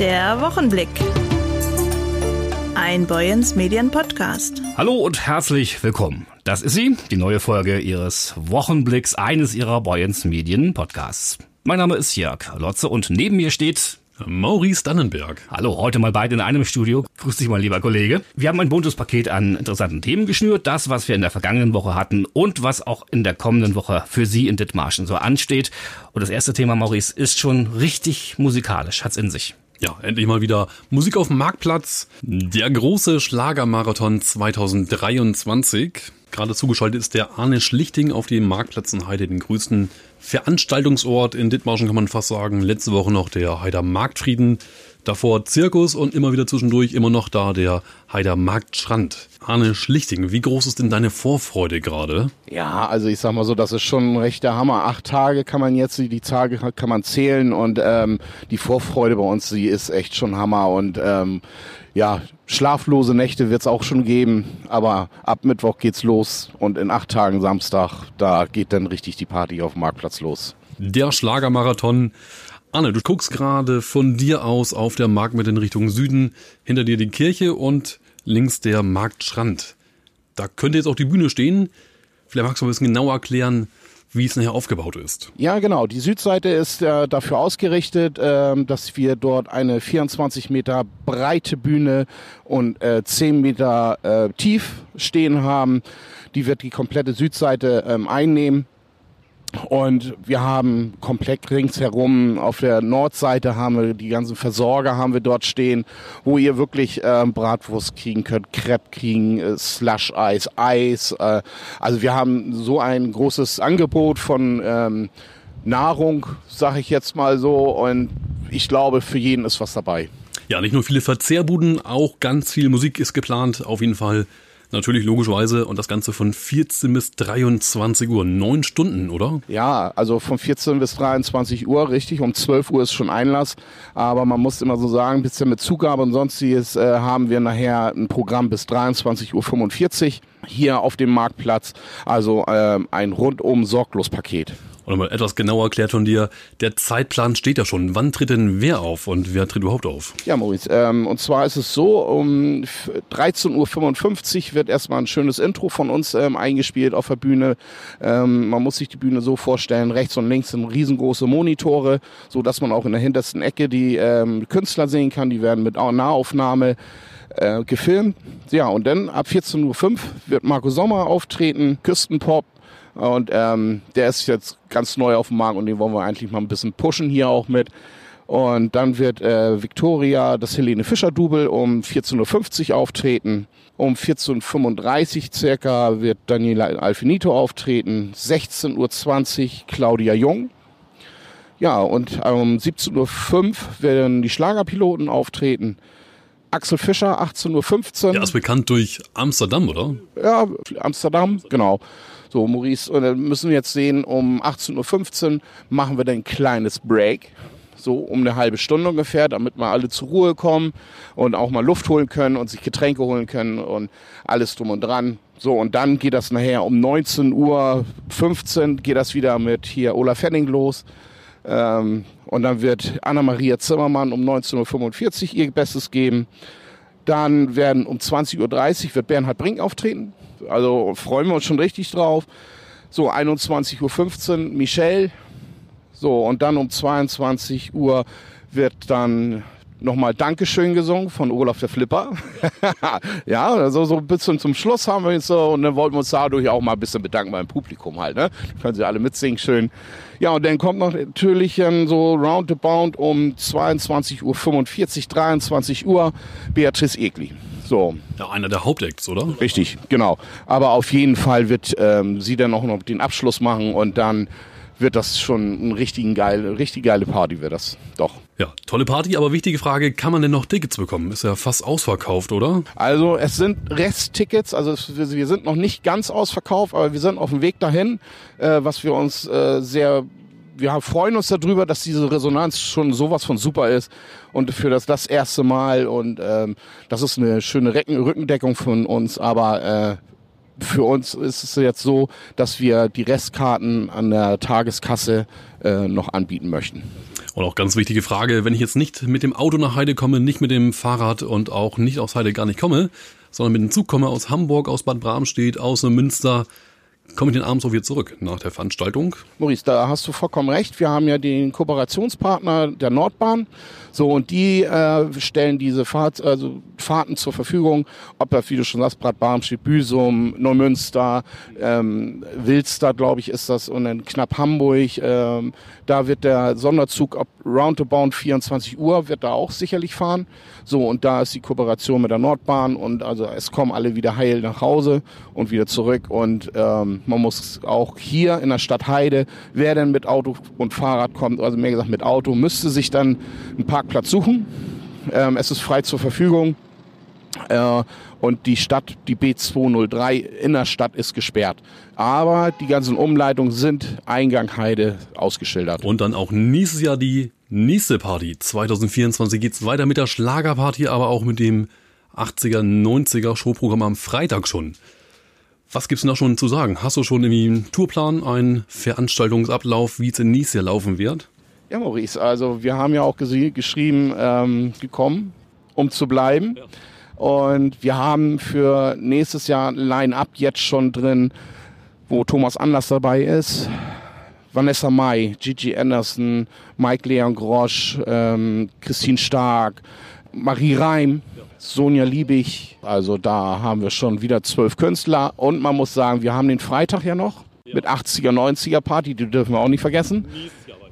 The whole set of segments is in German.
Der Wochenblick. Ein Boyens Medien Podcast. Hallo und herzlich willkommen. Das ist sie, die neue Folge Ihres Wochenblicks eines Ihrer Boyens Medien Podcasts. Mein Name ist Jörg Lotze und neben mir steht Maurice Dannenberg. Hallo, heute mal beide in einem Studio. Grüß dich mal, lieber Kollege. Wir haben ein buntes Paket an interessanten Themen geschnürt. Das, was wir in der vergangenen Woche hatten und was auch in der kommenden Woche für Sie in Dithmarschen so ansteht. Und das erste Thema, Maurice, ist schon richtig musikalisch, hat's in sich. Ja, endlich mal wieder Musik auf dem Marktplatz. Der große Schlagermarathon 2023. Gerade zugeschaltet ist der Arne Schlichting auf dem Marktplatz in Heide, den größten Veranstaltungsort in Dithmarschen, kann man fast sagen. Letzte Woche noch der Heider Marktfrieden. Davor Zirkus und immer wieder zwischendurch immer noch da der Heider Marktstrand. Arne Schlichting, wie groß ist denn deine Vorfreude gerade? Ja, also ich sag mal so, das ist schon ein rechter Hammer. Acht Tage kann man jetzt, die Tage kann man zählen und ähm, die Vorfreude bei uns, die ist echt schon Hammer und ähm, ja, schlaflose Nächte wird es auch schon geben, aber ab Mittwoch geht's los und in acht Tagen Samstag, da geht dann richtig die Party auf dem Marktplatz los. Der Schlagermarathon. Anne, du guckst gerade von dir aus auf der Markt in Richtung Süden, hinter dir die Kirche und links der Marktstrand. Da könnte jetzt auch die Bühne stehen. Vielleicht magst du ein bisschen genauer erklären, wie es nachher aufgebaut ist. Ja, genau. Die Südseite ist äh, dafür ausgerichtet, äh, dass wir dort eine 24 Meter breite Bühne und äh, 10 Meter äh, tief stehen haben. Die wird die komplette Südseite ähm, einnehmen. Und wir haben komplett ringsherum auf der Nordseite haben wir die ganzen Versorger haben wir dort stehen, wo ihr wirklich ähm, Bratwurst kriegen könnt, Crepe kriegen, äh, Slush Eis, Eis. Äh, also wir haben so ein großes Angebot von ähm, Nahrung, sag ich jetzt mal so. Und ich glaube, für jeden ist was dabei. Ja, nicht nur viele Verzehrbuden, auch ganz viel Musik ist geplant. Auf jeden Fall Natürlich logischerweise und das Ganze von 14 bis 23 Uhr. Neun Stunden, oder? Ja, also von 14 bis 23 Uhr, richtig. Um 12 Uhr ist schon Einlass. Aber man muss immer so sagen, bisschen mit Zugabe und sonstiges äh, haben wir nachher ein Programm bis 23.45 Uhr hier auf dem Marktplatz. Also äh, ein rundum sorglos Paket. Und mal etwas genauer erklärt von dir, der Zeitplan steht ja schon. Wann tritt denn wer auf und wer tritt überhaupt auf? Ja, Maurice, ähm, und zwar ist es so, um 13.55 Uhr wird erstmal ein schönes Intro von uns ähm, eingespielt auf der Bühne. Ähm, man muss sich die Bühne so vorstellen, rechts und links sind riesengroße Monitore, so dass man auch in der hintersten Ecke die ähm, Künstler sehen kann. Die werden mit Nahaufnahme äh, gefilmt. Ja, und dann ab 14.05 Uhr wird Marco Sommer auftreten, Küstenpop, und ähm, der ist jetzt ganz neu auf dem Markt und den wollen wir eigentlich mal ein bisschen pushen hier auch mit. Und dann wird äh, Victoria, das Helene Fischer Double, um 14.50 Uhr auftreten. Um 14.35 Uhr circa wird Daniela Alfinito auftreten. 16.20 Uhr Claudia Jung. Ja, und um 17.05 Uhr werden die Schlagerpiloten auftreten. Axel Fischer, 18.15 Uhr. Der ist bekannt durch Amsterdam, oder? Ja, Amsterdam, genau. So, Maurice, und dann müssen wir jetzt sehen, um 18.15 Uhr machen wir dann ein kleines Break. So um eine halbe Stunde ungefähr, damit wir alle zur Ruhe kommen und auch mal Luft holen können und sich Getränke holen können und alles drum und dran. So, und dann geht das nachher um 19.15 Uhr geht das wieder mit hier Olaf Henning los. Ähm, und dann wird Anna-Maria Zimmermann um 19.45 Uhr ihr Bestes geben. Dann werden um 20.30 Uhr wird Bernhard Brink auftreten. Also freuen wir uns schon richtig drauf. So 21.15 Uhr Michelle. So und dann um 22 Uhr wird dann nochmal Dankeschön gesungen von Olaf der Flipper. ja, also so ein bisschen zum Schluss haben wir jetzt so und dann wollten wir uns dadurch auch mal ein bisschen bedanken beim Publikum halt. Ne? Können Sie alle mitsingen, schön. Ja, und dann kommt noch natürlich so roundabout um 22.45 Uhr, 23 Uhr Beatrice Egli. So. Ja, einer der Hauptacts, oder? Richtig, genau. Aber auf jeden Fall wird ähm, sie dann auch noch den Abschluss machen und dann wird das schon ein richtig geil, richtig geile Party wird das. Doch. Ja, tolle Party, aber wichtige Frage, kann man denn noch Tickets bekommen? Ist ja fast ausverkauft, oder? Also es sind Resttickets, also es, wir sind noch nicht ganz ausverkauft, aber wir sind auf dem Weg dahin, äh, was wir uns äh, sehr wir freuen uns darüber, dass diese Resonanz schon sowas von super ist und für das das erste Mal und ähm, das ist eine schöne Recken Rückendeckung von uns, aber äh, für uns ist es jetzt so, dass wir die Restkarten an der Tageskasse äh, noch anbieten möchten. Und auch ganz wichtige Frage, wenn ich jetzt nicht mit dem Auto nach Heide komme, nicht mit dem Fahrrad und auch nicht aus Heide gar nicht komme, sondern mit dem Zug komme aus Hamburg, aus Bad Bramstedt, aus Münster, komme ich den abends auch wieder zurück nach der Veranstaltung. Maurice, da hast du vollkommen recht. Wir haben ja den Kooperationspartner der Nordbahn. So, und die äh, stellen diese Fahrt, also Fahrten zur Verfügung, ob das, wie du schon sagst, Bad Barmstedt, Büsum, Neumünster, ähm, Wilster, glaube ich, ist das, und dann knapp Hamburg. Ähm, da wird der Sonderzug ab roundabout 24 Uhr, wird da auch sicherlich fahren. So, und da ist die Kooperation mit der Nordbahn und also es kommen alle wieder heil nach Hause und wieder zurück. Und ähm, man muss auch hier in der Stadt Heide, wer denn mit Auto und Fahrrad kommt, also mehr gesagt mit Auto, müsste sich dann ein Parkplatz suchen. Ähm, es ist frei zur Verfügung. Äh, und die Stadt, die B203 in der Stadt ist gesperrt. Aber die ganzen Umleitungen sind Eingang Heide ausgeschildert. Und dann auch nächstes Jahr die nächste Party. 2024 geht's weiter mit der Schlagerparty, aber auch mit dem 80er, 90er Showprogramm am Freitag schon. Was gibt's denn da schon zu sagen? Hast du schon irgendwie einen Tourplan, einen Veranstaltungsablauf, wie es in nächstes Jahr laufen wird? Ja, Maurice, also wir haben ja auch geschrieben, ähm, gekommen, um zu bleiben. Ja. Und wir haben für nächstes Jahr ein Line-Up jetzt schon drin, wo Thomas Anders dabei ist. Vanessa Mai, Gigi Anderson, Mike Leon Grosch, ähm, Christine Stark, Marie Reim, Sonja Liebig. Also da haben wir schon wieder zwölf Künstler. Und man muss sagen, wir haben den Freitag ja noch mit 80er, 90er Party, die dürfen wir auch nicht vergessen.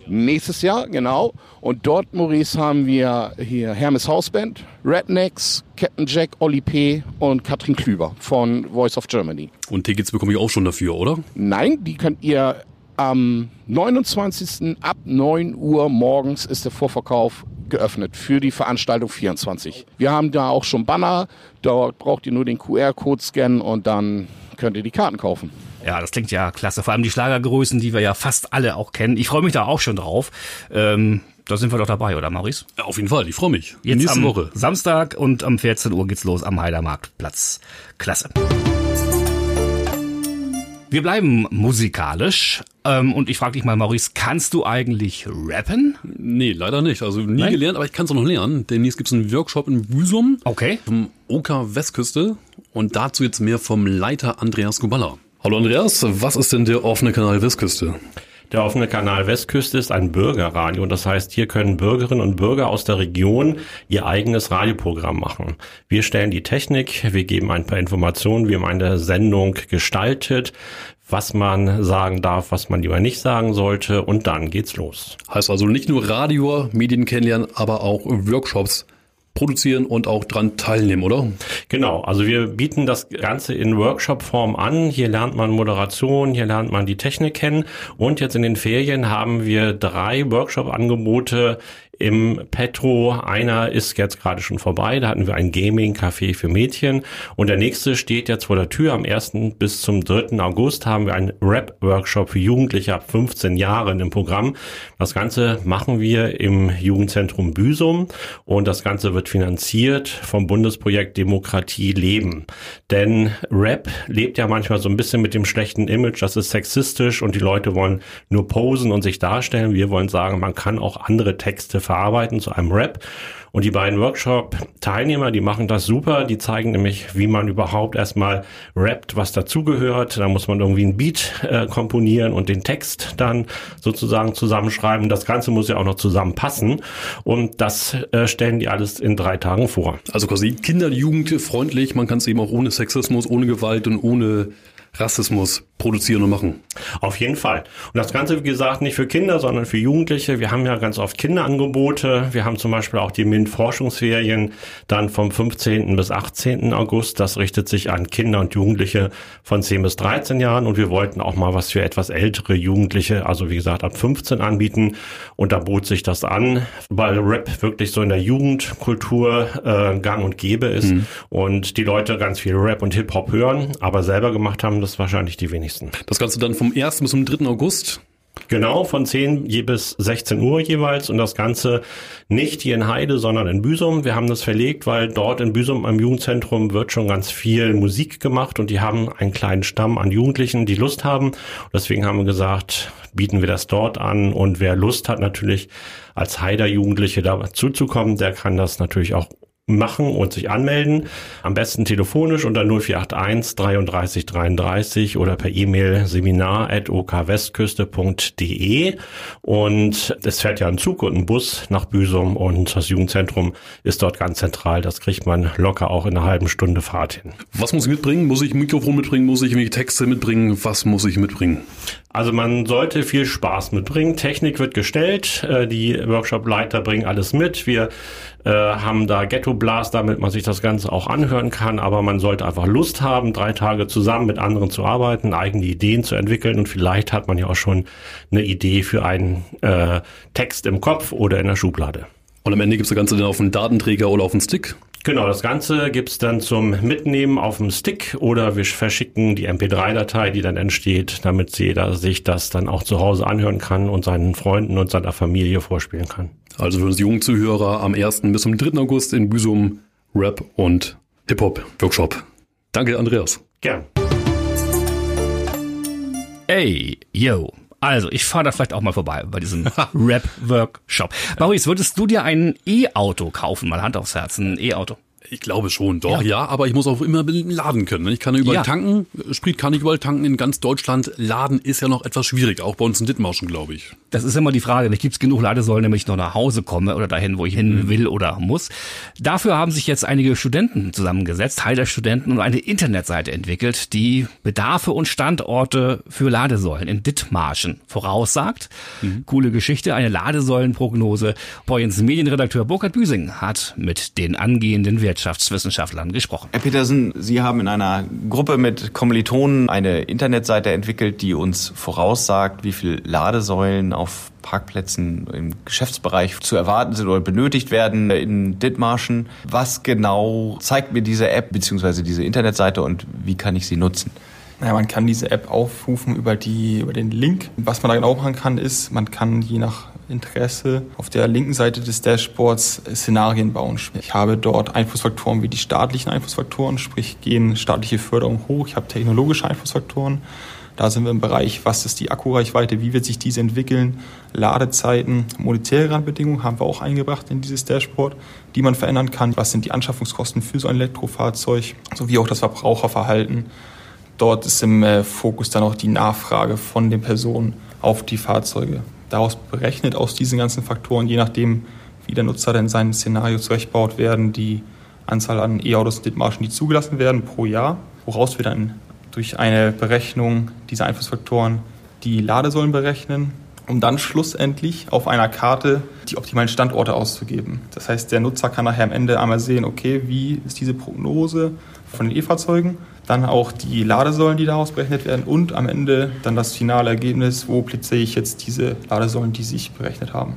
Nächstes Jahr, genau. Und dort, Maurice, haben wir hier Hermes Hausband, Rednecks, Captain Jack, Olli P. und Katrin Klüber von Voice of Germany. Und Tickets bekomme ich auch schon dafür, oder? Nein, die könnt ihr am 29. ab 9 Uhr morgens ist der Vorverkauf geöffnet für die Veranstaltung 24. Wir haben da auch schon Banner, dort braucht ihr nur den QR-Code scannen und dann könnt ihr die Karten kaufen. Ja, das klingt ja klasse. Vor allem die Schlagergrößen, die wir ja fast alle auch kennen. Ich freue mich da auch schon drauf. Ähm, da sind wir doch dabei, oder Maurice? Ja, auf jeden Fall, ich freue mich. Jetzt Nächste am Woche. Samstag und um 14 Uhr geht's los am Heidermarktplatz. Klasse. Wir bleiben musikalisch. Ähm, und ich frage dich mal, Maurice, kannst du eigentlich rappen? Nee, leider nicht. Also nie Nein? gelernt, aber ich kann es noch lernen. Demnächst gibt es einen Workshop in Büsum. Okay. Vom Oka Westküste. Und dazu jetzt mehr vom Leiter Andreas Kuballa. Hallo Andreas, was ist denn der offene Kanal Westküste? Der offene Kanal Westküste ist ein Bürgerradio. Das heißt, hier können Bürgerinnen und Bürger aus der Region ihr eigenes Radioprogramm machen. Wir stellen die Technik, wir geben ein paar Informationen, wie man eine Sendung gestaltet, was man sagen darf, was man lieber nicht sagen sollte und dann geht's los. Heißt also nicht nur Radio, Medien kennenlernen, aber auch Workshops produzieren und auch dran teilnehmen, oder? Genau, also wir bieten das Ganze in Workshop-Form an. Hier lernt man Moderation, hier lernt man die Technik kennen und jetzt in den Ferien haben wir drei Workshop-Angebote im Petro. Einer ist jetzt gerade schon vorbei. Da hatten wir ein Gaming-Café für Mädchen. Und der nächste steht jetzt vor der Tür. Am 1. bis zum 3. August haben wir einen Rap-Workshop für Jugendliche ab 15 Jahren im Programm. Das Ganze machen wir im Jugendzentrum Büsum. Und das Ganze wird finanziert vom Bundesprojekt Demokratie leben. Denn Rap lebt ja manchmal so ein bisschen mit dem schlechten Image. Das ist sexistisch und die Leute wollen nur posen und sich darstellen. Wir wollen sagen, man kann auch andere Texte verarbeiten zu einem Rap. Und die beiden Workshop-Teilnehmer, die machen das super. Die zeigen nämlich, wie man überhaupt erstmal rappt, was dazugehört. Da muss man irgendwie ein Beat äh, komponieren und den Text dann sozusagen zusammenschreiben. Das Ganze muss ja auch noch zusammenpassen. Und das äh, stellen die alles in drei Tagen vor. Also quasi Kinder, Jugend freundlich. Man kann es eben auch ohne Sexismus, ohne Gewalt und ohne Rassismus produzieren und machen. Auf jeden Fall. Und das Ganze, wie gesagt, nicht für Kinder, sondern für Jugendliche. Wir haben ja ganz oft Kinderangebote. Wir haben zum Beispiel auch die MINT-Forschungsferien dann vom 15. bis 18. August. Das richtet sich an Kinder und Jugendliche von 10 bis 13 Jahren. Und wir wollten auch mal was für etwas ältere Jugendliche, also wie gesagt ab 15 anbieten. Und da bot sich das an, weil Rap wirklich so in der Jugendkultur äh, gang und gäbe ist. Mhm. Und die Leute ganz viel Rap und Hip-Hop hören, aber selber gemacht haben das wahrscheinlich die wenigsten. Das Ganze dann vom 1. bis zum 3. August. Genau, von 10 bis 16 Uhr jeweils und das Ganze nicht hier in Heide, sondern in Büsum. Wir haben das verlegt, weil dort in Büsum am Jugendzentrum wird schon ganz viel Musik gemacht und die haben einen kleinen Stamm an Jugendlichen, die Lust haben. Und deswegen haben wir gesagt, bieten wir das dort an und wer Lust hat natürlich als Heider Jugendliche dazuzukommen, der kann das natürlich auch machen und sich anmelden. Am besten telefonisch unter 0481 33 33 oder per E-Mail seminar.okwestküste.de. Und es fährt ja ein Zug und ein Bus nach Büsum und das Jugendzentrum ist dort ganz zentral. Das kriegt man locker auch in einer halben Stunde Fahrt hin. Was muss ich mitbringen? Muss ich ein Mikrofon mitbringen? Muss ich Texte mitbringen? Was muss ich mitbringen? Also man sollte viel Spaß mitbringen. Technik wird gestellt. Äh, die Workshop-Leiter bringen alles mit. Wir äh, haben da Ghetto Blast, damit man sich das Ganze auch anhören kann, aber man sollte einfach Lust haben, drei Tage zusammen mit anderen zu arbeiten, eigene Ideen zu entwickeln und vielleicht hat man ja auch schon eine Idee für einen äh, Text im Kopf oder in der Schublade. Und am Ende gibt's das Ganze dann auf einen Datenträger oder auf einen Stick? Genau, das Ganze gibt's dann zum Mitnehmen auf dem Stick oder wir verschicken die MP3-Datei, die dann entsteht, damit jeder sich das dann auch zu Hause anhören kann und seinen Freunden und seiner Familie vorspielen kann. Also für uns jungen Zuhörer am 1. bis zum 3. August in Büsum Rap und Hip-Hop-Workshop. Danke, Andreas. Gern. Ey, yo. Also, ich fahre da vielleicht auch mal vorbei bei diesem Rap-Workshop. Maurice, würdest du dir ein E-Auto kaufen? Mal Hand aufs Herz, ein E-Auto. Ich glaube schon, doch, ja. ja, aber ich muss auch immer laden können. Ich kann überall ja. tanken, Sprit kann ich überall tanken in ganz Deutschland. Laden ist ja noch etwas schwierig, auch bei uns in Dithmarschen, glaube ich. Das ist immer die Frage, nicht gibt es genug Ladesäulen, damit ich noch nach Hause komme oder dahin, wo ich hin mhm. will oder muss. Dafür haben sich jetzt einige Studenten zusammengesetzt, Heider Studenten, und eine Internetseite entwickelt, die Bedarfe und Standorte für Ladesäulen in Dithmarschen voraussagt. Mhm. Coole Geschichte, eine Ladesäulenprognose. Boyens Medienredakteur Burkhard Büsing hat mit den angehenden Wirtschafts Wirtschaftswissenschaftlern gesprochen. Herr Petersen, Sie haben in einer Gruppe mit Kommilitonen eine Internetseite entwickelt, die uns voraussagt, wie viele Ladesäulen auf Parkplätzen im Geschäftsbereich zu erwarten sind oder benötigt werden in Dithmarschen. Was genau zeigt mir diese App bzw. diese Internetseite und wie kann ich sie nutzen? Naja, man kann diese App aufrufen über, die, über den Link. Was man da genau machen kann, ist, man kann je nach Interesse auf der linken Seite des Dashboards Szenarien bauen. Ich habe dort Einflussfaktoren wie die staatlichen Einflussfaktoren, sprich gehen staatliche Förderung hoch. Ich habe technologische Einflussfaktoren. Da sind wir im Bereich, was ist die Akkureichweite, wie wird sich diese entwickeln, Ladezeiten, monetäre Randbedingungen haben wir auch eingebracht in dieses Dashboard, die man verändern kann. Was sind die Anschaffungskosten für so ein Elektrofahrzeug, sowie auch das Verbraucherverhalten. Dort ist im äh, Fokus dann auch die Nachfrage von den Personen auf die Fahrzeuge daraus berechnet, aus diesen ganzen Faktoren, je nachdem, wie der Nutzer denn sein Szenario zurechtbaut, werden die Anzahl an E-Autos und Dithmarschen, die zugelassen werden pro Jahr, woraus wir dann durch eine Berechnung dieser Einflussfaktoren die Ladesäulen berechnen, um dann schlussendlich auf einer Karte die optimalen Standorte auszugeben. Das heißt, der Nutzer kann nachher am Ende einmal sehen, okay, wie ist diese Prognose von den E-Fahrzeugen dann auch die Ladesäulen, die daraus berechnet werden und am Ende dann das finale Ergebnis, wo platziere ich jetzt diese Ladesäulen, die sich berechnet haben.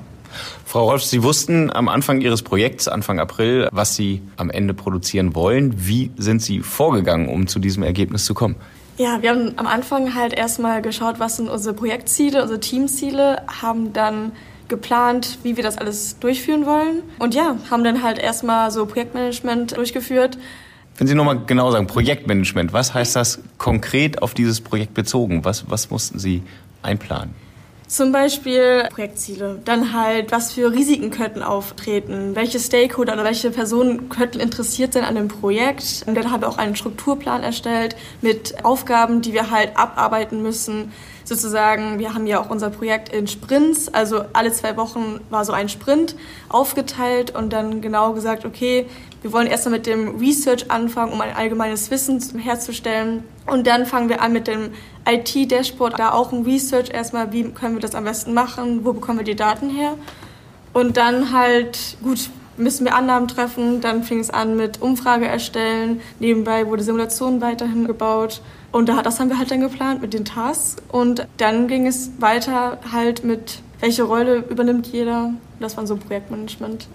Frau Rolf, Sie wussten am Anfang Ihres Projekts, Anfang April, was Sie am Ende produzieren wollen. Wie sind Sie vorgegangen, um zu diesem Ergebnis zu kommen? Ja, wir haben am Anfang halt erstmal geschaut, was sind unsere Projektziele, unsere Teamziele, haben dann geplant, wie wir das alles durchführen wollen. Und ja, haben dann halt erstmal so Projektmanagement durchgeführt, wenn Sie nochmal genau sagen, Projektmanagement, was heißt das konkret auf dieses Projekt bezogen? Was, was mussten Sie einplanen? Zum Beispiel Projektziele, dann halt, was für Risiken könnten auftreten, welche Stakeholder oder welche Personen könnten interessiert sein an dem Projekt. Und dann haben wir auch einen Strukturplan erstellt mit Aufgaben, die wir halt abarbeiten müssen. Sozusagen, wir haben ja auch unser Projekt in Sprints, also alle zwei Wochen war so ein Sprint aufgeteilt und dann genau gesagt, okay, wir wollen erstmal mit dem Research anfangen, um ein allgemeines Wissen herzustellen. Und dann fangen wir an mit dem IT-Dashboard, da auch ein Research erstmal, wie können wir das am besten machen, wo bekommen wir die Daten her. Und dann halt, gut, müssen wir Annahmen treffen, dann fing es an mit Umfrage erstellen, nebenbei wurde Simulation weiterhin gebaut. Und das haben wir halt dann geplant mit den Tasks. Und dann ging es weiter halt mit welche Rolle übernimmt jeder. Das war so Projektmanagement.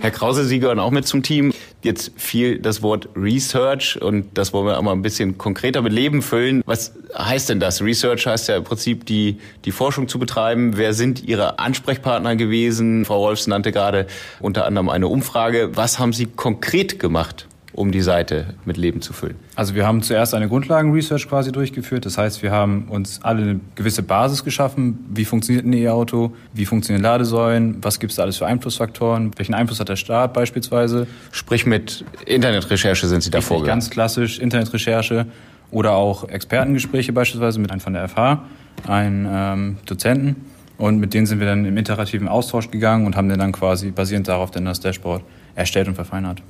Herr Krause, Sie gehören auch mit zum Team. Jetzt fiel das Wort Research und das wollen wir auch mal ein bisschen konkreter mit Leben füllen. Was heißt denn das? Research heißt ja im Prinzip die, die Forschung zu betreiben. Wer sind Ihre Ansprechpartner gewesen? Frau Wolfs nannte gerade unter anderem eine Umfrage. Was haben Sie konkret gemacht? Um die Seite mit Leben zu füllen? Also wir haben zuerst eine Grundlagen-Research quasi durchgeführt. Das heißt, wir haben uns alle eine gewisse Basis geschaffen. Wie funktioniert ein E-Auto? Wie funktionieren Ladesäulen? Was gibt es da alles für Einflussfaktoren? Welchen Einfluss hat der Staat beispielsweise? Sprich mit Internetrecherche sind Sie da vorgegangen? Ganz klassisch Internetrecherche oder auch Expertengespräche beispielsweise mit einem von der FH, einen ähm, Dozenten. Und mit denen sind wir dann im iterativen Austausch gegangen und haben dann quasi basierend darauf dann das Dashboard erstellt und verfeinert.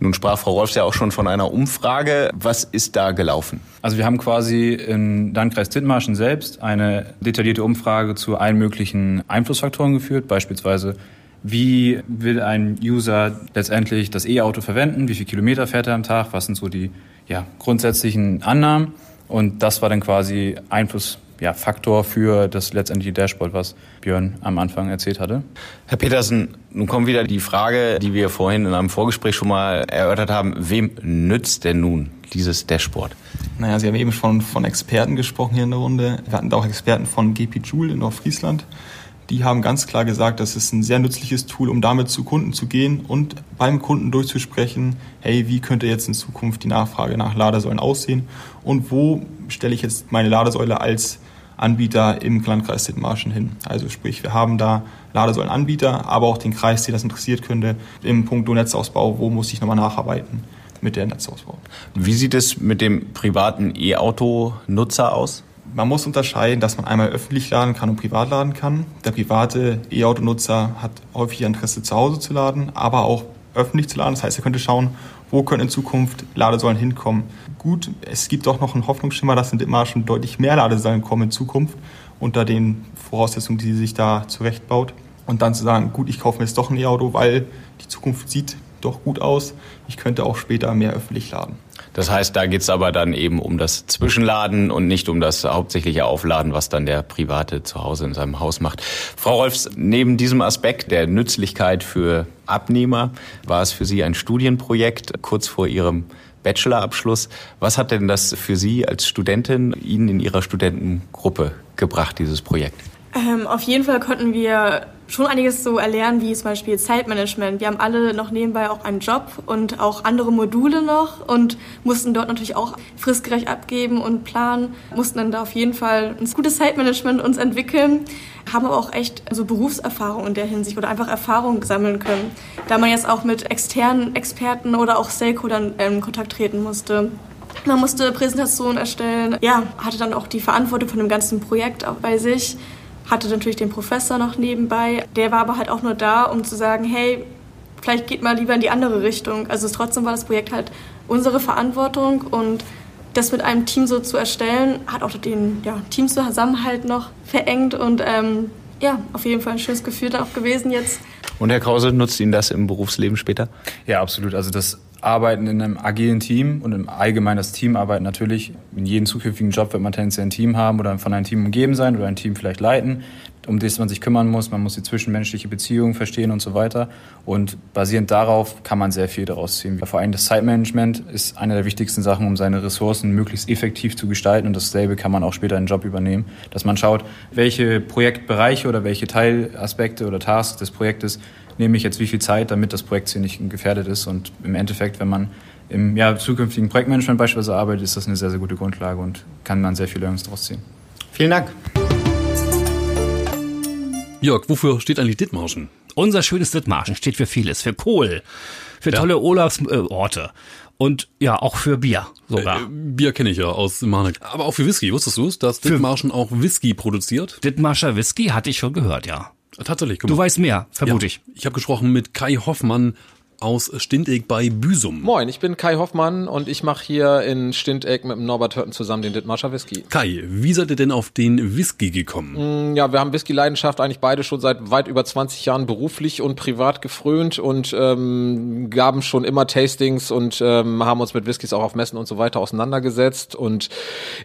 Nun sprach Frau Rolfs ja auch schon von einer Umfrage. Was ist da gelaufen? Also wir haben quasi in Landkreis Dithmarschen selbst eine detaillierte Umfrage zu allen möglichen Einflussfaktoren geführt, beispielsweise wie will ein User letztendlich das E-Auto verwenden, wie viele Kilometer fährt er am Tag, was sind so die ja, grundsätzlichen Annahmen. Und das war dann quasi Einfluss ja, Faktor für das letztendliche Dashboard, was Björn am Anfang erzählt hatte. Herr Petersen, nun kommt wieder die Frage, die wir vorhin in einem Vorgespräch schon mal erörtert haben. Wem nützt denn nun dieses Dashboard? Naja, Sie haben eben schon von Experten gesprochen hier in der Runde. Wir hatten da auch Experten von GP Joule in Nordfriesland. Die haben ganz klar gesagt, das ist ein sehr nützliches Tool, um damit zu Kunden zu gehen und beim Kunden durchzusprechen, hey, wie könnte jetzt in Zukunft die Nachfrage nach Ladesäulen aussehen und wo stelle ich jetzt meine Ladesäule als Anbieter im Landkreis Dithmarschen hin. Also sprich, wir haben da Ladesäulenanbieter, aber auch den Kreis, der das interessiert könnte, im Punkt Netzausbau, wo muss ich nochmal nacharbeiten mit der Netzausbau. Wie sieht es mit dem privaten E-Auto-Nutzer aus? Man muss unterscheiden, dass man einmal öffentlich laden kann und privat laden kann. Der private E-Auto-Nutzer hat häufig Interesse zu Hause zu laden, aber auch öffentlich zu laden. Das heißt, er könnte schauen, wo können in Zukunft Ladesäulen hinkommen. Gut, es gibt auch noch einen Hoffnungsschimmer, dass in Dithmarschen deutlich mehr Ladesäulen kommen in Zukunft unter den Voraussetzungen, die sie sich da zurechtbaut. Und dann zu sagen, gut, ich kaufe mir jetzt doch ein E-Auto, weil die Zukunft sieht doch gut aus. Ich könnte auch später mehr öffentlich laden. Das heißt, da geht es aber dann eben um das Zwischenladen und nicht um das hauptsächliche Aufladen, was dann der Private zu Hause in seinem Haus macht. Frau Rolfs, neben diesem Aspekt der Nützlichkeit für Abnehmer war es für Sie ein Studienprojekt kurz vor Ihrem Bachelorabschluss. Was hat denn das für Sie als Studentin Ihnen in Ihrer Studentengruppe gebracht, dieses Projekt? Ähm, auf jeden Fall konnten wir schon einiges so erlernen, wie zum Beispiel Zeitmanagement. Wir haben alle noch nebenbei auch einen Job und auch andere Module noch und mussten dort natürlich auch fristgerecht abgeben und planen, mussten dann da auf jeden Fall ein gutes Zeitmanagement uns entwickeln, haben aber auch echt so Berufserfahrung in der Hinsicht oder einfach Erfahrung sammeln können, da man jetzt auch mit externen Experten oder auch Stakeholdern in Kontakt treten musste. Man musste Präsentationen erstellen, ja, hatte dann auch die Verantwortung von dem ganzen Projekt auch bei sich hatte natürlich den Professor noch nebenbei. Der war aber halt auch nur da, um zu sagen, hey, vielleicht geht mal lieber in die andere Richtung. Also trotzdem war das Projekt halt unsere Verantwortung und das mit einem Team so zu erstellen, hat auch den ja, Teamzusammenhalt noch verengt und ähm, ja, auf jeden Fall ein schönes Gefühl auch gewesen jetzt. Und Herr Krause, nutzt Ihnen das im Berufsleben später? Ja, absolut. Also das Arbeiten in einem agilen Team und im Allgemeinen das Teamarbeit natürlich. In jedem zukünftigen Job wird man tendenziell ein Team haben oder von einem Team umgeben sein oder ein Team vielleicht leiten, um das man sich kümmern muss. Man muss die zwischenmenschliche Beziehung verstehen und so weiter. Und basierend darauf kann man sehr viel daraus ziehen. Vor allem das Zeitmanagement ist eine der wichtigsten Sachen, um seine Ressourcen möglichst effektiv zu gestalten. Und dasselbe kann man auch später in den Job übernehmen. Dass man schaut, welche Projektbereiche oder welche Teilaspekte oder Tasks des Projektes nehme ich jetzt wie viel Zeit, damit das Projekt hier nicht gefährdet ist. Und im Endeffekt, wenn man im ja, zukünftigen Projektmanagement beispielsweise arbeitet, ist das eine sehr, sehr gute Grundlage und kann man sehr viel Learnings daraus ziehen. Vielen Dank. Jörg, wofür steht eigentlich Dithmarschen? Unser schönes Dithmarschen steht für vieles. Für Kohl, für ja. tolle Urlaubsorte. Äh, und ja, auch für Bier sogar. Äh, Bier kenne ich ja aus Marnik. Aber auch für Whisky. Wusstest du es, dass Dithmarschen auch Whisky produziert? Dithmarscher Whisky hatte ich schon gehört, ja. Tatsächlich. Du weißt mehr, vermute ja, ich. Ich habe gesprochen mit Kai Hoffmann, aus Stintegg bei Büsum. Moin, ich bin Kai Hoffmann und ich mache hier in Stintegg mit dem Norbert Hörten zusammen den Dithmarscher Whisky. Kai, wie seid ihr denn auf den Whisky gekommen? Mm, Ja, wir haben Whisky-Leidenschaft eigentlich beide schon seit weit über 20 Jahren beruflich und privat gefrönt und ähm, gaben schon immer Tastings und ähm, haben uns mit Whiskys auch auf Messen und so weiter auseinandergesetzt. Und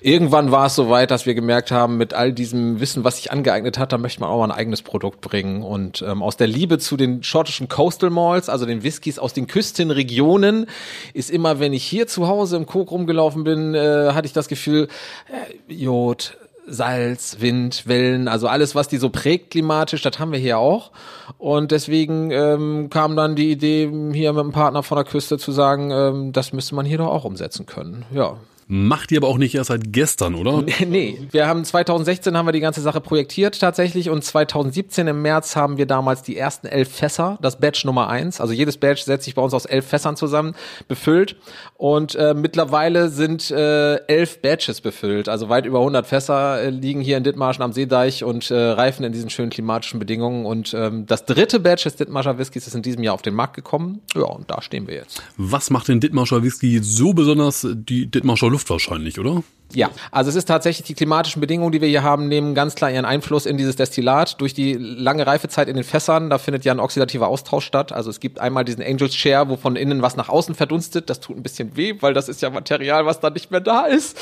irgendwann war es soweit, dass wir gemerkt haben, mit all diesem Wissen, was sich angeeignet hat, da möchte man auch ein eigenes Produkt bringen. Und ähm, aus der Liebe zu den schottischen Coastal Malls, also den Whiskys aus den Küstenregionen, ist immer, wenn ich hier zu Hause im Kok rumgelaufen bin, äh, hatte ich das Gefühl, äh, Jod, Salz, Wind, Wellen, also alles, was die so prägt klimatisch, das haben wir hier auch. Und deswegen ähm, kam dann die Idee, hier mit einem Partner von der Küste zu sagen, ähm, das müsste man hier doch auch umsetzen können. Ja, Macht ihr aber auch nicht erst seit gestern, oder? Nee, wir haben 2016 haben wir die ganze Sache projektiert tatsächlich und 2017 im März haben wir damals die ersten elf Fässer, das Batch Nummer eins. Also jedes Batch setzt sich bei uns aus elf Fässern zusammen, befüllt und äh, mittlerweile sind äh, elf Batches befüllt. Also weit über 100 Fässer äh, liegen hier in Dithmarschen am Seedeich und äh, reifen in diesen schönen klimatischen Bedingungen. Und ähm, das dritte Batch des Dithmarscher Whiskys ist in diesem Jahr auf den Markt gekommen. Ja, und da stehen wir jetzt. Was macht den Dithmarscher Whisky so besonders? Die Dithmarscher Luft wahrscheinlich, oder? Ja, also es ist tatsächlich die klimatischen Bedingungen, die wir hier haben, nehmen ganz klar ihren Einfluss in dieses Destillat. Durch die lange Reifezeit in den Fässern, da findet ja ein oxidativer Austausch statt. Also es gibt einmal diesen Angels Share, wo von innen was nach außen verdunstet. Das tut ein bisschen weh, weil das ist ja Material, was dann nicht mehr da ist.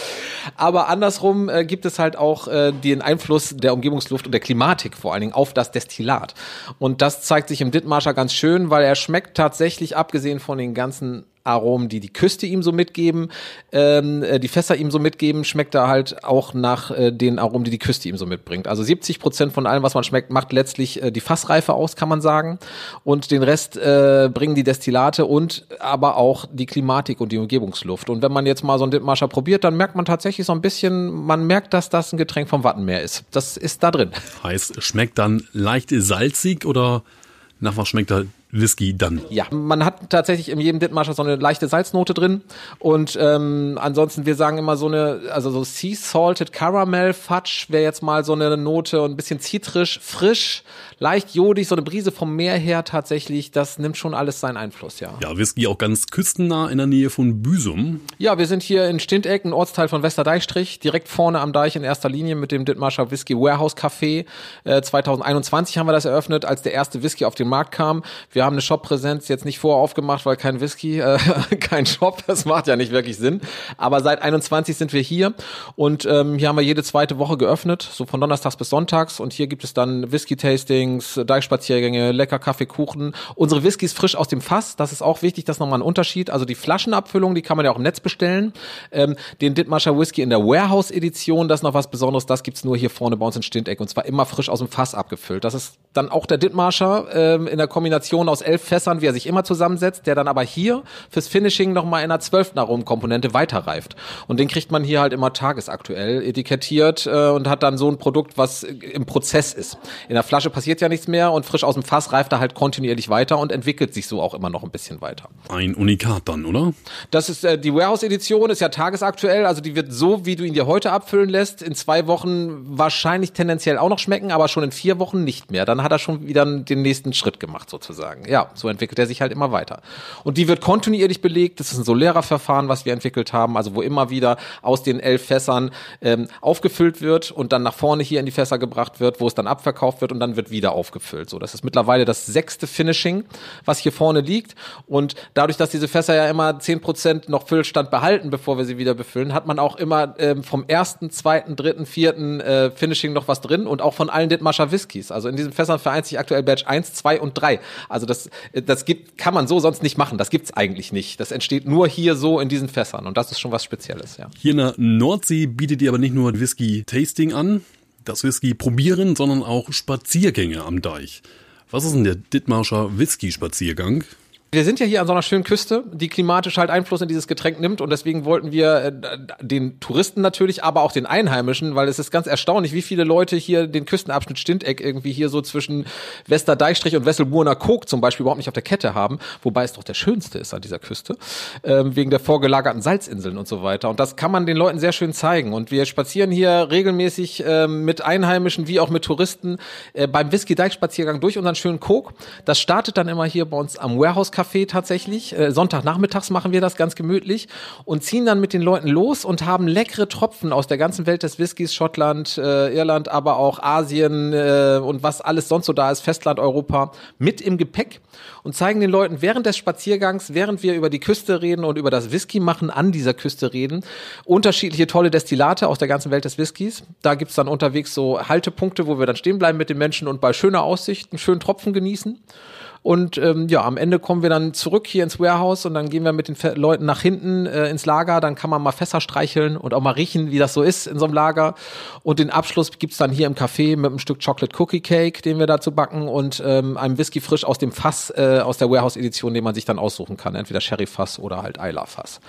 Aber andersrum äh, gibt es halt auch äh, den Einfluss der Umgebungsluft und der Klimatik vor allen Dingen auf das Destillat. Und das zeigt sich im Dittmarscher ganz schön, weil er schmeckt tatsächlich, abgesehen von den ganzen Aromen, die die Küste ihm so mitgeben, ähm, äh, die Fässer ihm so mitgeben, schmeckt er halt auch nach äh, den Aromen, die die Küste ihm so mitbringt. Also 70 Prozent von allem, was man schmeckt, macht letztlich äh, die Fassreife aus, kann man sagen. Und den Rest äh, bringen die Destillate und aber auch die Klimatik und die Umgebungsluft. Und wenn man jetzt mal so ein Dithmarscher probiert, dann merkt man tatsächlich so ein bisschen, man merkt, dass das ein Getränk vom Wattenmeer ist. Das ist da drin. Heißt, schmeckt dann leicht salzig oder nach was schmeckt der Whisky dann? Ja, man hat tatsächlich in jedem Dithmarscher so eine leichte Salznote drin und ähm, ansonsten, wir sagen immer so eine, also so Sea Salted Caramel Fudge wäre jetzt mal so eine Note und ein bisschen zitrisch, frisch, leicht jodig, so eine Brise vom Meer her tatsächlich, das nimmt schon alles seinen Einfluss, ja. Ja, Whisky auch ganz küstennah in der Nähe von Büsum. Ja, wir sind hier in Stinteck, ein Ortsteil von Westerdeichstrich, direkt vorne am Deich in erster Linie mit dem Dithmarscher Whisky Warehouse Café. Äh, 2021 haben wir das eröffnet, als der erste Whisky auf den Markt kam. Wir haben eine Shop-Präsenz jetzt nicht vorher aufgemacht, weil kein Whisky, äh, kein Shop, das macht ja nicht wirklich Sinn. Aber seit 21 sind wir hier und ähm, hier haben wir jede zweite Woche geöffnet, so von Donnerstags bis Sonntags und hier gibt es dann Whisky-Tastings, Deichspaziergänge, lecker Kaffee, Kuchen. Unsere Whiskys frisch aus dem Fass, das ist auch wichtig, das ist nochmal ein Unterschied. Also die Flaschenabfüllung, die kann man ja auch im Netz bestellen. Ähm, den Dithmarscher Whisky in der Warehouse-Edition, das ist noch was Besonderes, das gibt's nur hier vorne bei uns in Stinteck und zwar immer frisch aus dem Fass abgefüllt. Das ist dann auch der Dithmarscher ähm, in der Kombination aus elf Fässern, wie er sich immer zusammensetzt, der dann aber hier fürs Finishing nochmal in einer zwölften Aromkomponente weiterreift. Und den kriegt man hier halt immer tagesaktuell etikettiert äh, und hat dann so ein Produkt, was im Prozess ist. In der Flasche passiert ja nichts mehr und frisch aus dem Fass reift er halt kontinuierlich weiter und entwickelt sich so auch immer noch ein bisschen weiter. Ein Unikat dann, oder? Das ist äh, die Warehouse-Edition, ist ja tagesaktuell, also die wird so, wie du ihn dir heute abfüllen lässt, in zwei Wochen wahrscheinlich tendenziell auch noch schmecken, aber schon in vier Wochen nicht mehr. Dann hat er schon wieder den nächsten Schritt gemacht sozusagen. Ja, so entwickelt er sich halt immer weiter. Und die wird kontinuierlich belegt. Das ist ein Solera-Verfahren, was wir entwickelt haben, also wo immer wieder aus den elf Fässern ähm, aufgefüllt wird und dann nach vorne hier in die Fässer gebracht wird, wo es dann abverkauft wird und dann wird wieder aufgefüllt. So, das ist mittlerweile das sechste Finishing, was hier vorne liegt. Und dadurch, dass diese Fässer ja immer zehn Prozent noch Füllstand behalten, bevor wir sie wieder befüllen, hat man auch immer ähm, vom ersten, zweiten, dritten, vierten äh, Finishing noch was drin und auch von allen Dithmarscher Whiskys. Also in diesen Fässern vereint sich aktuell Batch 1, 2 und 3. Also das, das gibt, kann man so sonst nicht machen. Das gibt's eigentlich nicht. Das entsteht nur hier so in diesen Fässern und das ist schon was Spezielles, ja. Hier in der Nordsee bietet ihr aber nicht nur Whisky-Tasting an, das Whisky probieren, sondern auch Spaziergänge am Deich. Was ist denn der Dithmarscher Whisky-Spaziergang? Wir sind ja hier an so einer schönen Küste, die klimatisch halt Einfluss in dieses Getränk nimmt und deswegen wollten wir äh, den Touristen natürlich, aber auch den Einheimischen, weil es ist ganz erstaunlich, wie viele Leute hier den Küstenabschnitt Stinteck irgendwie hier so zwischen Westerdeichstrich und Wesselburner Kog zum Beispiel überhaupt nicht auf der Kette haben, wobei es doch der schönste ist an dieser Küste, ähm, wegen der vorgelagerten Salzinseln und so weiter. Und das kann man den Leuten sehr schön zeigen. Und wir spazieren hier regelmäßig ähm, mit Einheimischen wie auch mit Touristen äh, beim Whisky-Deich-Spaziergang durch unseren schönen Kog. Das startet dann immer hier bei uns am Warehouse Café tatsächlich. Äh, Sonntagnachmittags machen wir das ganz gemütlich und ziehen dann mit den Leuten los und haben leckere Tropfen aus der ganzen Welt des Whiskys, Schottland, äh, Irland, aber auch Asien äh, und was alles sonst so da ist, Festland Europa, mit im Gepäck und zeigen den Leuten während des Spaziergangs, während wir über die Küste reden und über das Whisky machen an dieser Küste reden, unterschiedliche tolle Destillate aus der ganzen Welt des Whiskys. Da gibt's dann unterwegs so Haltepunkte, wo wir dann stehen bleiben mit den Menschen und bei schöner Aussicht einen schönen Tropfen genießen. Und ähm, ja, am Ende kommen wir dann zurück hier ins Warehouse und dann gehen wir mit den Leuten nach hinten äh, ins Lager. Dann kann man mal Fässer streicheln und auch mal riechen, wie das so ist in so einem Lager. Und den Abschluss gibt's dann hier im Café mit einem Stück Chocolate Cookie Cake, den wir dazu backen und ähm, einem Whisky frisch aus dem Fass, äh, aus der Warehouse-Edition, den man sich dann aussuchen kann. Entweder Sherry-Fass oder halt Eiler-Fass.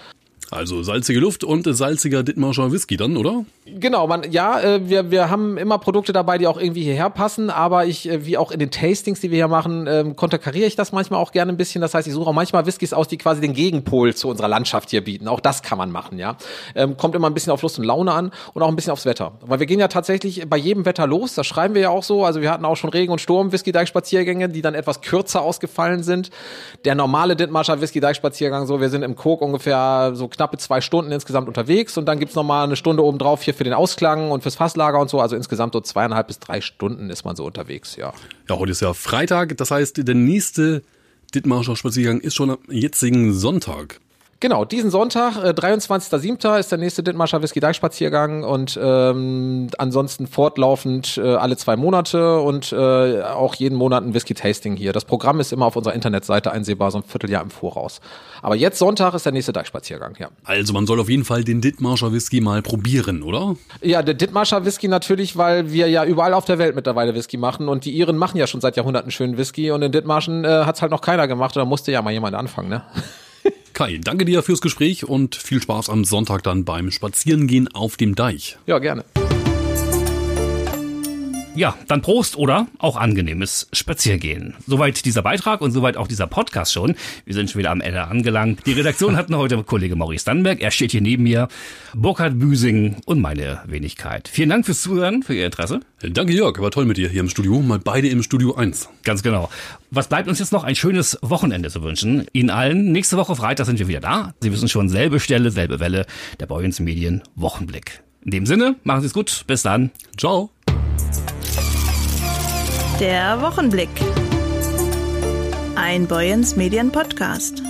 Also salzige Luft und salziger Dithmarscher Whisky dann, oder? Genau, man, ja, äh, wir, wir haben immer Produkte dabei, die auch irgendwie hierher passen, aber ich, äh, wie auch in den Tastings, die wir hier machen, ähm, konterkariere ich das manchmal auch gerne ein bisschen. Das heißt, ich suche auch manchmal Whiskys aus, die quasi den Gegenpol zu unserer Landschaft hier bieten. Auch das kann man machen, ja. Ähm, kommt immer ein bisschen auf Lust und Laune an und auch ein bisschen aufs Wetter. Weil wir gehen ja tatsächlich bei jedem Wetter los, das schreiben wir ja auch so. Also wir hatten auch schon Regen und Sturm Whisky-Deich-Spaziergänge, die dann etwas kürzer ausgefallen sind. Der normale Dithmarscher Whisky-Deich-Spaziergang, so, wir sind im Cook ungefähr so knappe zwei Stunden insgesamt unterwegs und dann gibt's noch mal eine Stunde obendrauf hier für den Ausklang und fürs Fasslager und so. Also insgesamt so zweieinhalb bis drei Stunden ist man so unterwegs, ja. Ja, heute ist ja Freitag, das heißt, der nächste Dithmarscher Spaziergang ist schon am jetzigen Sonntag. Genau, diesen Sonntag, äh, 23.07. ist der nächste Dithmarscher Whisky Deich Spaziergang und ähm, ansonsten fortlaufend äh, alle zwei Monate und äh, auch jeden Monat ein Whisky Tasting hier. Das Programm ist immer auf unserer Internetseite einsehbar, so ein Vierteljahr im Voraus. Aber jetzt Sonntag ist der nächste Deich Spaziergang, ja. Also man soll auf jeden Fall den Dithmarscher Whisky mal probieren, oder? Ja, der Dithmarscher Whisky natürlich, weil wir ja überall auf der Welt mittlerweile Whisky machen und die Iren machen ja schon seit Jahrhunderten schönen Whisky und in Dithmarschen äh, hat's halt noch keiner gemacht und da musste ja mal jemand anfangen, ne? Kai, danke dir fürs Gespräch und viel Spaß am Sonntag dann beim Spazierengehen auf dem Deich. Ja, gerne. Ja, dann Prost oder auch angenehmes Spaziergehen. Soweit dieser Beitrag und soweit auch dieser Podcast schon. Wir sind schon wieder am Ende angelangt. Die Redaktion hatten heute Kollege Maurice Dannberg, er steht hier neben mir, Burkhard Büsing und meine Wenigkeit. Vielen Dank fürs Zuhören, für Ihr Interesse. Danke Jörg, war toll mit dir hier im Studio, mal beide im Studio 1. Ganz genau. Was bleibt uns jetzt noch? Ein schönes Wochenende zu wünschen. Ihnen allen. Nächste Woche Freitag sind wir wieder da. Sie wissen schon, selbe Stelle, selbe Welle. Der Boyens Medien Wochenblick. In dem Sinne, machen Sie es gut. Bis dann. Ciao. Der Wochenblick. Ein Boyens Medien Podcast.